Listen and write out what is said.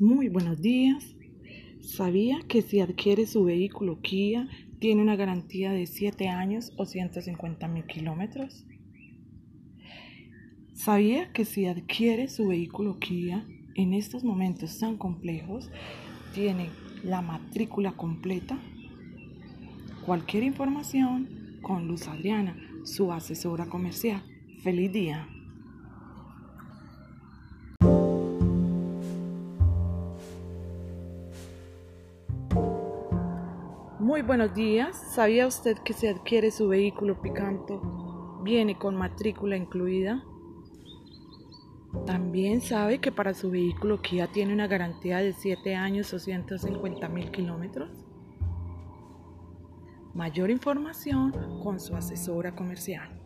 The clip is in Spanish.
Muy buenos días. ¿Sabía que si adquiere su vehículo Kia tiene una garantía de 7 años o 150 mil kilómetros? ¿Sabía que si adquiere su vehículo Kia en estos momentos tan complejos tiene la matrícula completa? Cualquier información con Luz Adriana, su asesora comercial. Feliz día. Muy buenos días. ¿Sabía usted que si adquiere su vehículo Picanto viene con matrícula incluida? También sabe que para su vehículo Kia tiene una garantía de 7 años o 150 mil kilómetros. Mayor información con su asesora comercial.